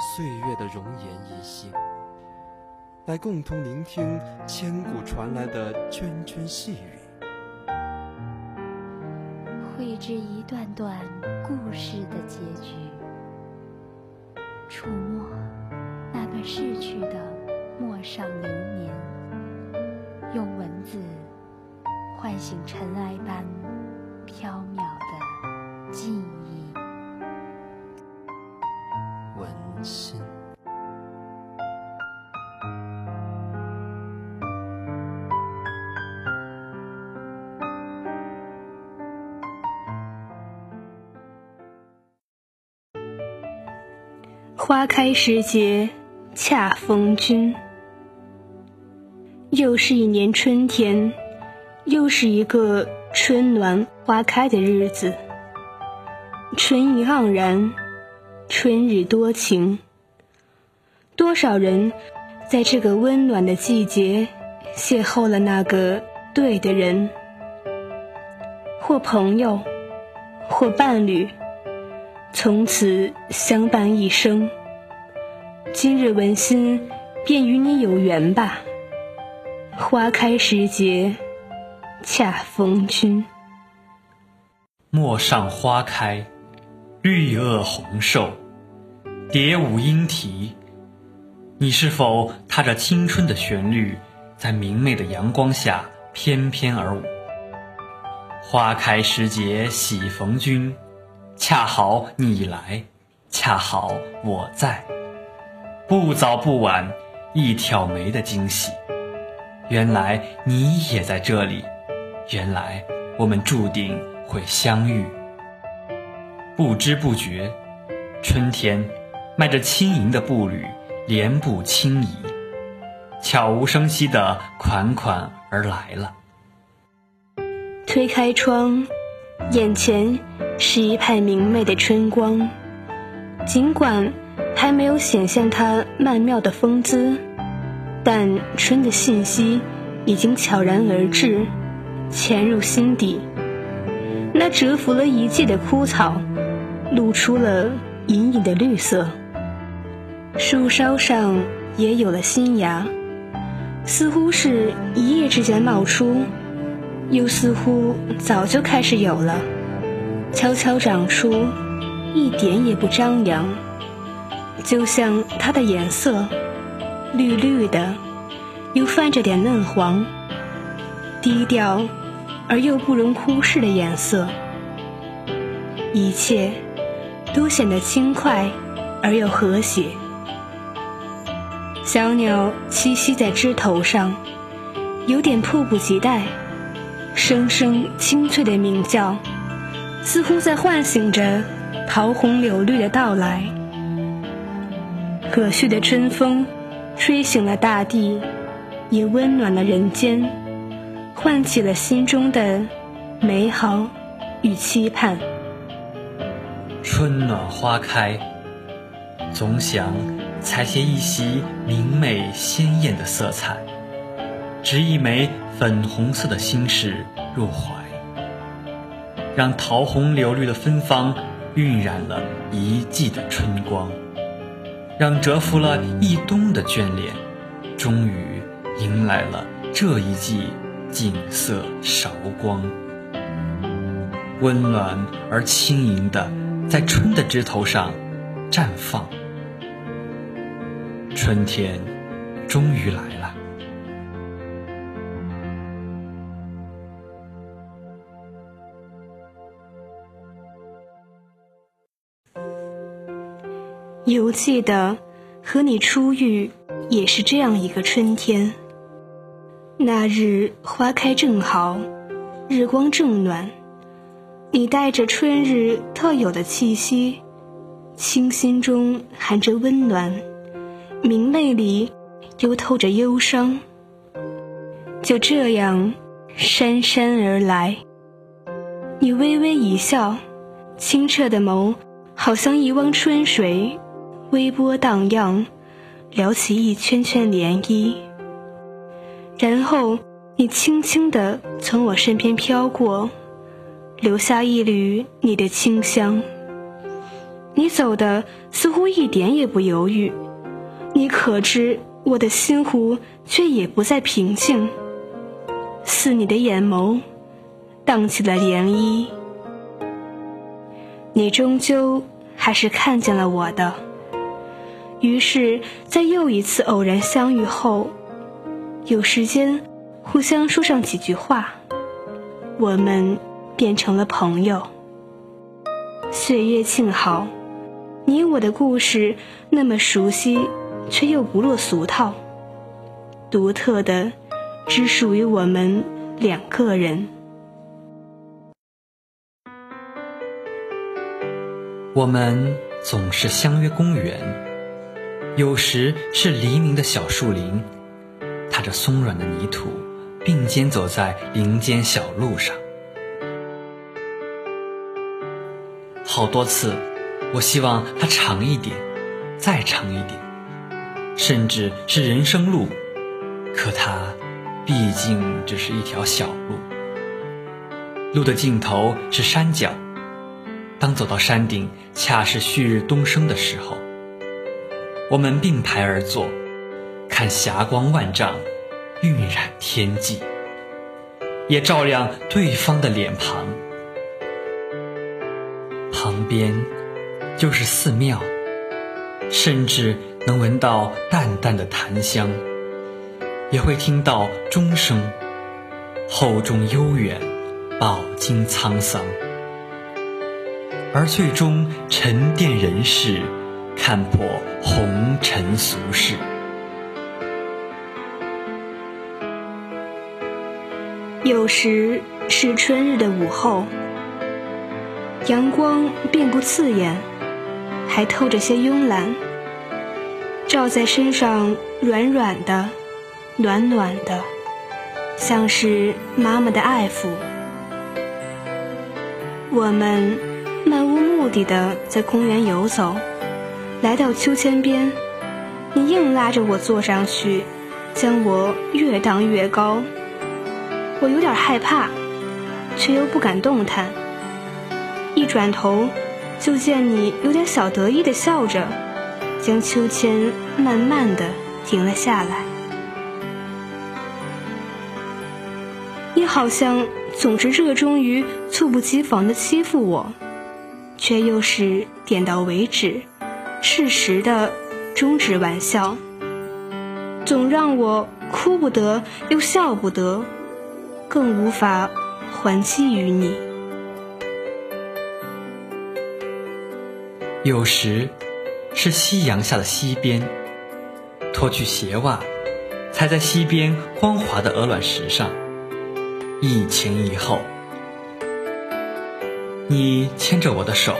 岁月的容颜一新，来共同聆听千古传来的涓涓细语，绘制一段段故事的结局，触摸那段逝去的陌上流年，用文字唤醒尘埃般飘渺。花开时节，恰逢君。又是一年春天，又是一个春暖花开的日子。春意盎然，春日多情。多少人在这个温暖的季节邂逅了那个对的人，或朋友，或伴侣。从此相伴一生。今日文心便与你有缘吧。花开时节，恰逢君。陌上花开，绿萼红瘦，蝶舞莺啼。你是否踏着青春的旋律，在明媚的阳光下翩翩而舞？花开时节喜逢君。恰好你来，恰好我在，不早不晚，一挑眉的惊喜。原来你也在这里，原来我们注定会相遇。不知不觉，春天迈着轻盈的步履，莲步轻移，悄无声息的款款而来了。推开窗，眼前。是一派明媚的春光，尽管还没有显现它曼妙的风姿，但春的信息已经悄然而至，潜入心底。那蛰伏了一季的枯草，露出了隐隐的绿色。树梢上也有了新芽，似乎是一夜之间冒出，又似乎早就开始有了。悄悄长出，一点也不张扬，就像它的颜色，绿绿的，又泛着点嫩黄，低调而又不容忽视的颜色，一切都显得轻快而又和谐。小鸟栖息在枝头上，有点迫不及待，声声清脆的鸣叫。似乎在唤醒着桃红柳绿的到来，和煦的春风吹醒了大地，也温暖了人间，唤起了心中的美好与期盼。春暖花开，总想采些一袭明媚鲜艳的色彩，执一枚粉红色的心事入怀。让桃红柳绿的芬芳晕染了一季的春光，让蛰伏了一冬的眷恋，终于迎来了这一季景色韶光。温暖而轻盈的，在春的枝头上绽放。春天终于来了。犹记得和你初遇也是这样一个春天。那日花开正好，日光正暖，你带着春日特有的气息，清新中含着温暖，明媚里又透着忧伤。就这样姗姗而来，你微微一笑，清澈的眸好像一汪春水，微波荡漾，撩起一圈圈涟漪。然后你轻轻地从我身边飘过。留下一缕你的清香。你走的似乎一点也不犹豫，你可知我的心湖却也不再平静。似你的眼眸，荡起了涟漪。你终究还是看见了我的。于是，在又一次偶然相遇后，有时间互相说上几句话，我们。变成了朋友。岁月静好，你我的故事那么熟悉，却又不落俗套，独特的，只属于我们两个人。我们总是相约公园，有时是黎明的小树林，踏着松软的泥土，并肩走在林间小路上。好多次，我希望它长一点，再长一点，甚至是人生路。可它毕竟只是一条小路，路的尽头是山脚。当走到山顶，恰是旭日东升的时候，我们并排而坐，看霞光万丈，晕染天际，也照亮对方的脸庞。旁边就是寺庙，甚至能闻到淡淡的檀香，也会听到钟声，厚重悠远，饱经沧桑，而最终沉淀人世，看破红尘俗世。有时是春日的午后。阳光并不刺眼，还透着些慵懒，照在身上软软的、暖暖的，像是妈妈的爱抚。我们漫无目的的在公园游走，来到秋千边，你硬拉着我坐上去，将我越荡越高。我有点害怕，却又不敢动弹。一转头，就见你有点小得意的笑着，将秋千慢慢的停了下来。你好像总是热衷于猝不及防的欺负我，却又是点到为止，适时的终止玩笑，总让我哭不得又笑不得，更无法还击于你。有时，是夕阳下的溪边，脱去鞋袜，踩在溪边光滑的鹅卵石上，一前一后，你牵着我的手，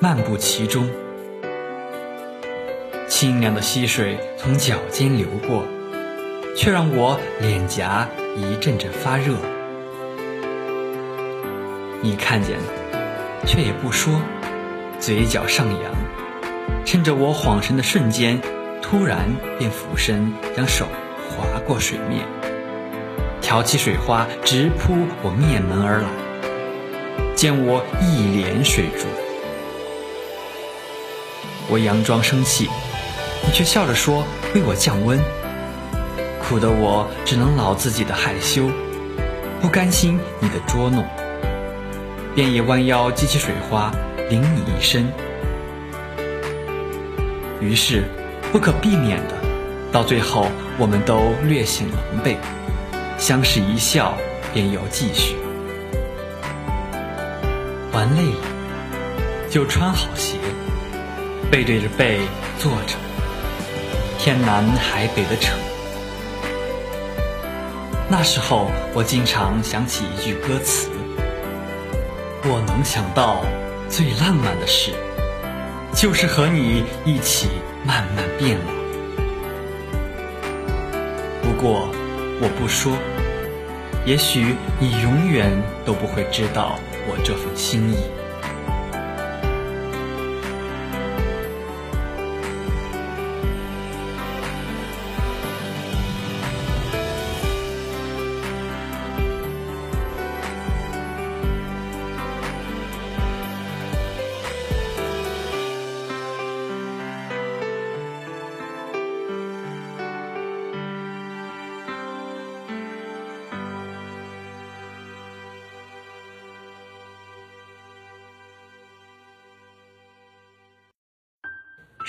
漫步其中，清凉的溪水从脚尖流过，却让我脸颊一阵阵发热。你看见了，却也不说。嘴角上扬，趁着我恍神的瞬间，突然便俯身将手划过水面，挑起水花直扑我面门而来。见我一脸水珠，我佯装生气，你却笑着说为我降温，苦得我只能老自己的害羞，不甘心你的捉弄，便也弯腰激起水花。淋你一身，于是不可避免的，到最后我们都略显狼狈，相视一笑，便又继续。玩累了，就穿好鞋，背对着背坐着，天南海北的扯。那时候我经常想起一句歌词，我能想到。最浪漫的事，就是和你一起慢慢变老。不过我不说，也许你永远都不会知道我这份心意。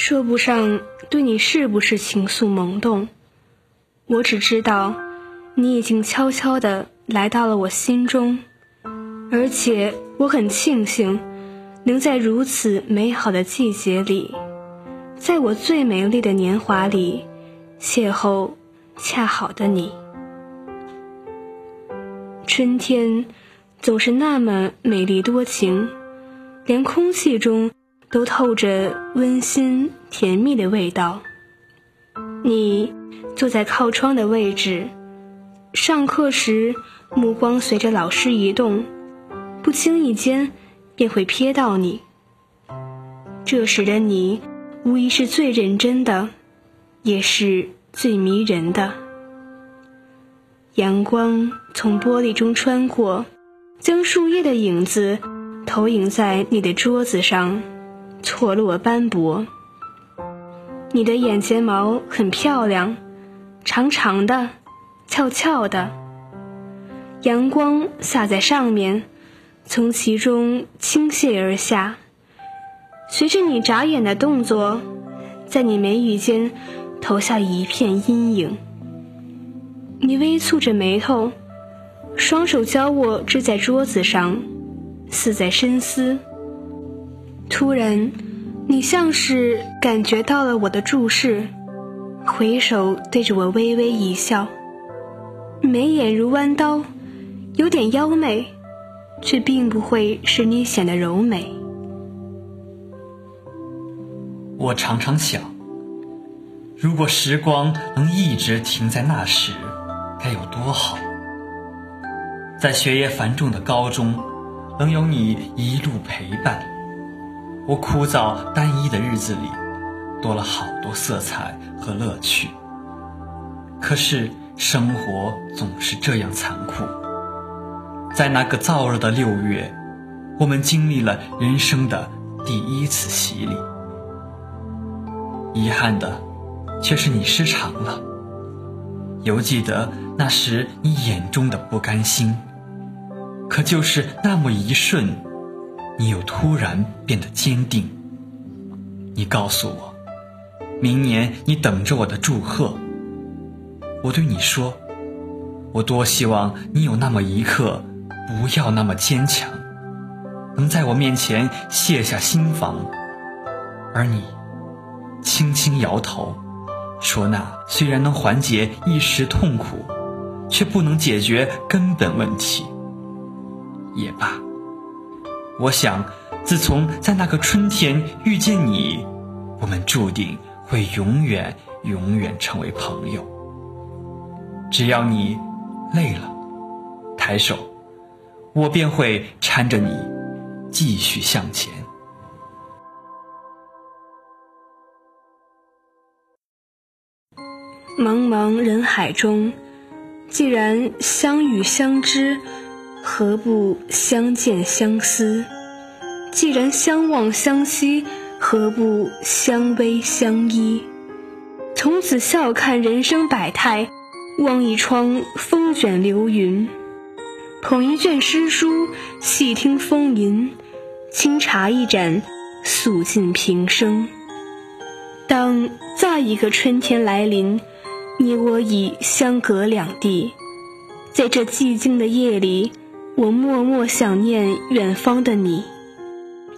说不上对你是不是情愫萌动，我只知道，你已经悄悄地来到了我心中，而且我很庆幸，能在如此美好的季节里，在我最美丽的年华里，邂逅恰好的你。春天总是那么美丽多情，连空气中。都透着温馨甜蜜的味道。你坐在靠窗的位置，上课时目光随着老师移动，不经意间便会瞥到你。这时的你，无疑是最认真的，也是最迷人的。阳光从玻璃中穿过，将树叶的影子投影在你的桌子上。错落斑驳，你的眼睫毛很漂亮，长长的，翘翘的。阳光洒在上面，从其中倾泻而下，随着你眨眼的动作，在你眉宇间投下一片阴影。你微蹙着眉头，双手交握支在桌子上，似在深思。突然，你像是感觉到了我的注视，回首对着我微微一笑，眉眼如弯刀，有点妖媚，却并不会使你显得柔美。我常常想，如果时光能一直停在那时，该有多好。在学业繁重的高中，能有你一路陪伴。我枯燥单一的日子里，多了好多色彩和乐趣。可是生活总是这样残酷。在那个燥热的六月，我们经历了人生的第一次洗礼。遗憾的，却是你失常了。犹记得那时你眼中的不甘心，可就是那么一瞬。你又突然变得坚定。你告诉我，明年你等着我的祝贺。我对你说，我多希望你有那么一刻，不要那么坚强，能在我面前卸下心防。而你，轻轻摇头，说那虽然能缓解一时痛苦，却不能解决根本问题。也罢。我想，自从在那个春天遇见你，我们注定会永远、永远成为朋友。只要你累了，抬手，我便会搀着你继续向前。茫茫人海中，既然相遇相知。何不相见相思？既然相望相惜，何不相偎相依？从此笑看人生百态，望一窗风卷流云，捧一卷诗书，细听风吟，清茶一盏，诉尽平生。当再一个春天来临，你我已相隔两地，在这寂静的夜里。我默默想念远方的你，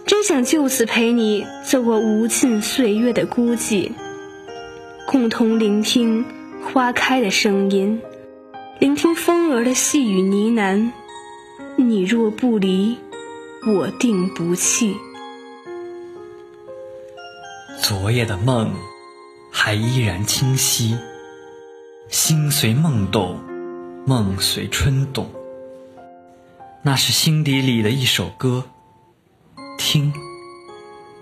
真想就此陪你走过无尽岁月的孤寂，共同聆听花开的声音，聆听风儿的细语呢喃。你若不离，我定不弃。昨夜的梦还依然清晰。心随梦动，梦随春动。那是心底里的一首歌，听，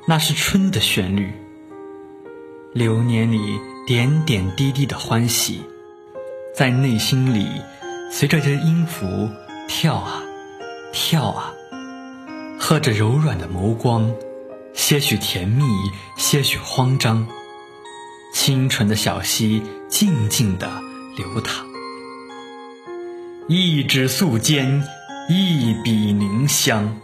那是春的旋律。流年里点点滴滴的欢喜，在内心里随着这音符跳啊跳啊，和着柔软的眸光，些许甜蜜，些许慌张。清纯的小溪静静地流淌，一指素笺，一笔凝香，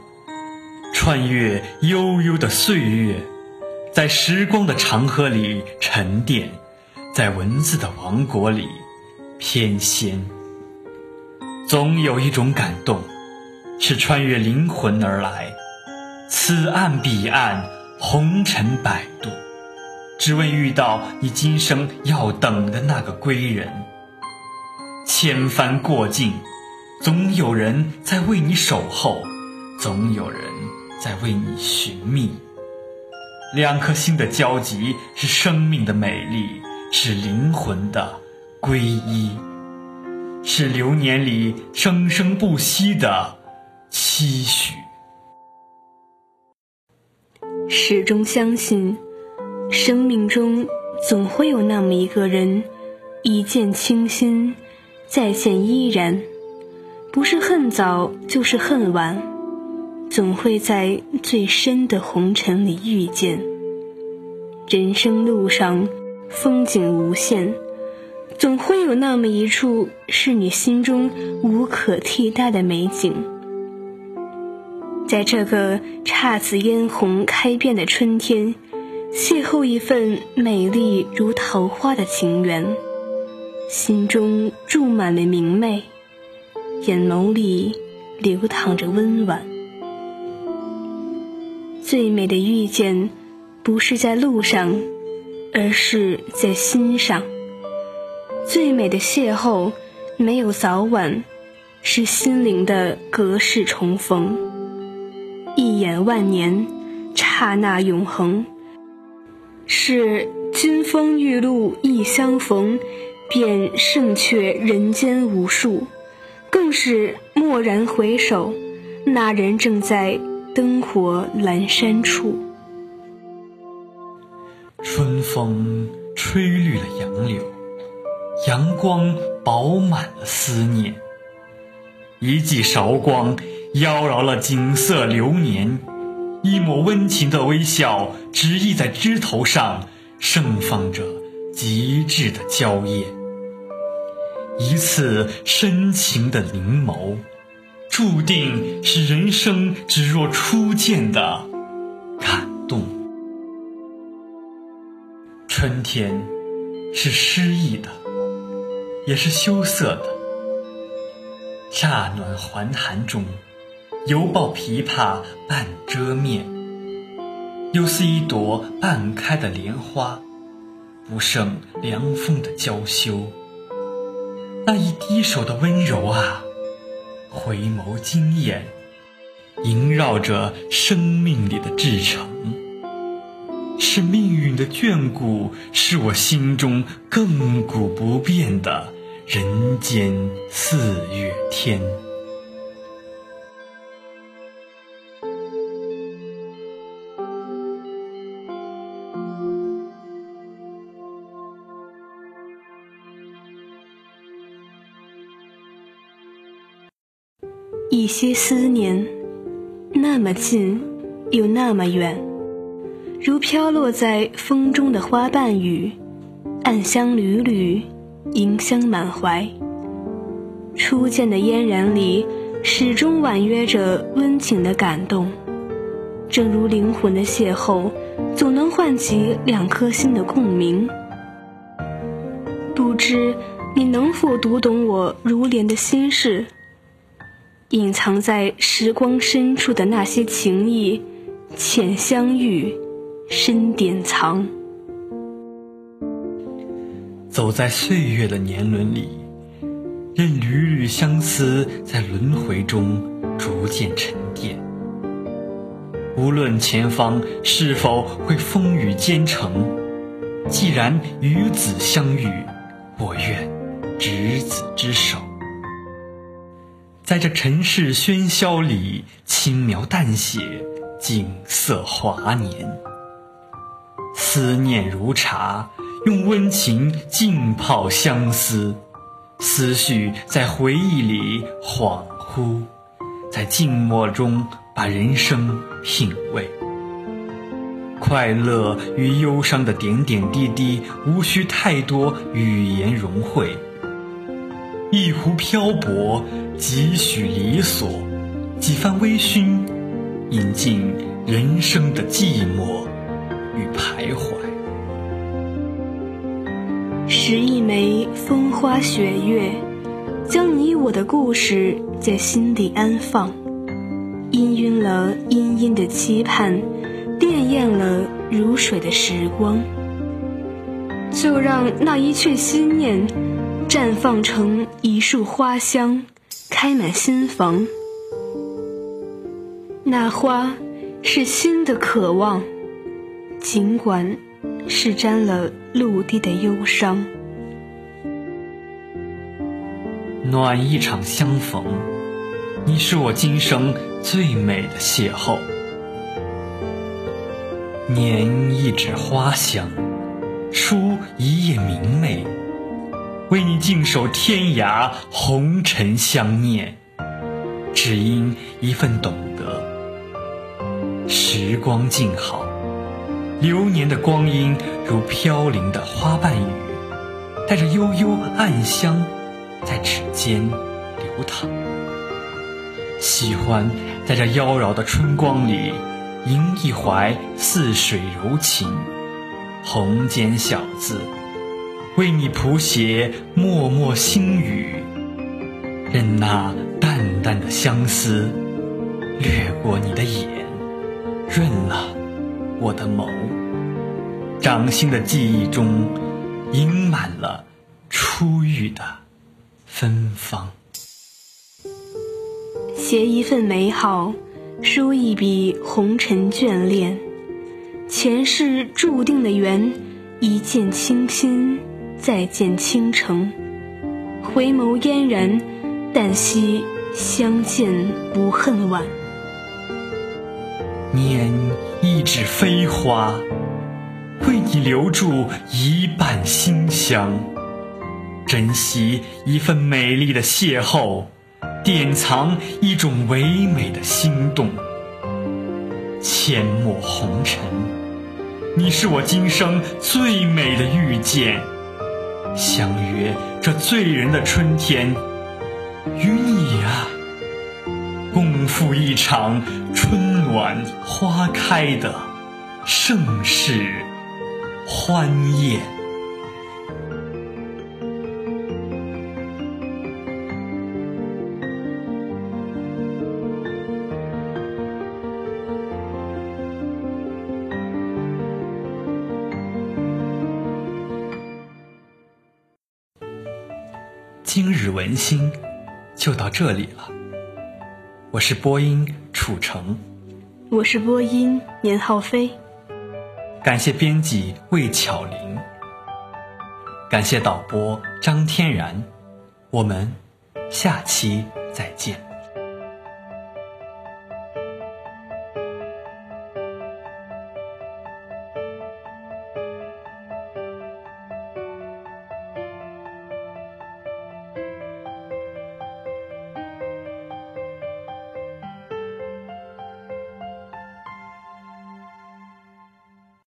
穿越悠悠的岁月，在时光的长河里沉淀，在文字的王国里翩跹。总有一种感动，是穿越灵魂而来，此岸彼岸，红尘摆渡。只为遇到你今生要等的那个归人。千帆过尽，总有人在为你守候，总有人在为你寻觅。两颗心的交集，是生命的美丽，是灵魂的皈依，是流年里生生不息的期许。始终相信。生命中总会有那么一个人，一见倾心，再见依然，不是恨早就是恨晚，总会在最深的红尘里遇见。人生路上风景无限，总会有那么一处是你心中无可替代的美景。在这个姹紫嫣红开遍的春天。邂逅一份美丽如桃花的情缘，心中注满了明媚，眼眸里流淌着温婉。最美的遇见，不是在路上，而是在心上；最美的邂逅，没有早晚，是心灵的隔世重逢。一眼万年，刹那永恒。是金风玉露一相逢，便胜却人间无数；更是蓦然回首，那人正在灯火阑珊处。春风吹绿了杨柳，阳光饱满了思念。一记韶光，妖娆了锦瑟流年。一抹温情的微笑，执意在枝头上盛放着极致的娇艳；一次深情的凝眸，注定是人生只若初见的感动。春天是诗意的，也是羞涩的，乍暖还寒中。犹抱琵琶半遮面，又似一朵半开的莲花，不胜凉风的娇羞。那一低首的温柔啊，回眸惊艳，萦绕着生命里的至诚，是命运的眷顾，是我心中亘古不变的人间四月天。一些思念，那么近，又那么远，如飘落在风中的花瓣雨，暗香缕缕，盈香满怀。初见的嫣然里，始终婉约着温情的感动。正如灵魂的邂逅，总能唤起两颗心的共鸣。不知你能否读懂我如莲的心事？隐藏在时光深处的那些情谊，浅相遇，深典藏。走在岁月的年轮里，任缕缕相思在轮回中逐渐沉淀。无论前方是否会风雨兼程，既然与子相遇，我愿执子之手。在这尘世喧嚣里，轻描淡写景色华年。思念如茶，用温情浸泡相思，思绪在回忆里恍惚，在静默中把人生品味。快乐与忧伤的点点滴滴，无需太多语言融汇。一壶漂泊，几许离索，几番微醺，饮尽人生的寂寞与徘徊。拾一枚风花雪月，将你我的故事在心底安放，氤氲了殷殷的期盼，潋滟了如水的时光。就让那一阙心念。绽放成一束花香，开满心房。那花是心的渴望，尽管是沾了陆地的忧伤。暖一场相逢，你是我今生最美的邂逅。捻一纸花香，书一页明媚。为你静守天涯，红尘相念，只因一份懂得。时光静好，流年的光阴如飘零的花瓣雨，带着悠悠暗香，在指尖流淌。喜欢在这妖娆的春光里，吟一怀似水柔情，红笺小字。为你谱写脉脉心语，任那淡淡的相思掠过你的眼，润了我的眸。掌心的记忆中，盈满了初遇的芬芳。携一份美好，书一笔红尘眷恋，前世注定的缘，一见倾心。再见倾城，回眸嫣然，但惜相见不恨晚。拈一纸飞花，为你留住一半馨香。珍惜一份美丽的邂逅，典藏一种唯美的心动。阡陌红尘，你是我今生最美的遇见。相约这醉人的春天，与你啊，共赴一场春暖花开的盛世欢宴。今日文心就到这里了。我是播音楚成，我是播音年浩飞。感谢编辑魏巧玲，感谢导播张天然。我们下期再见。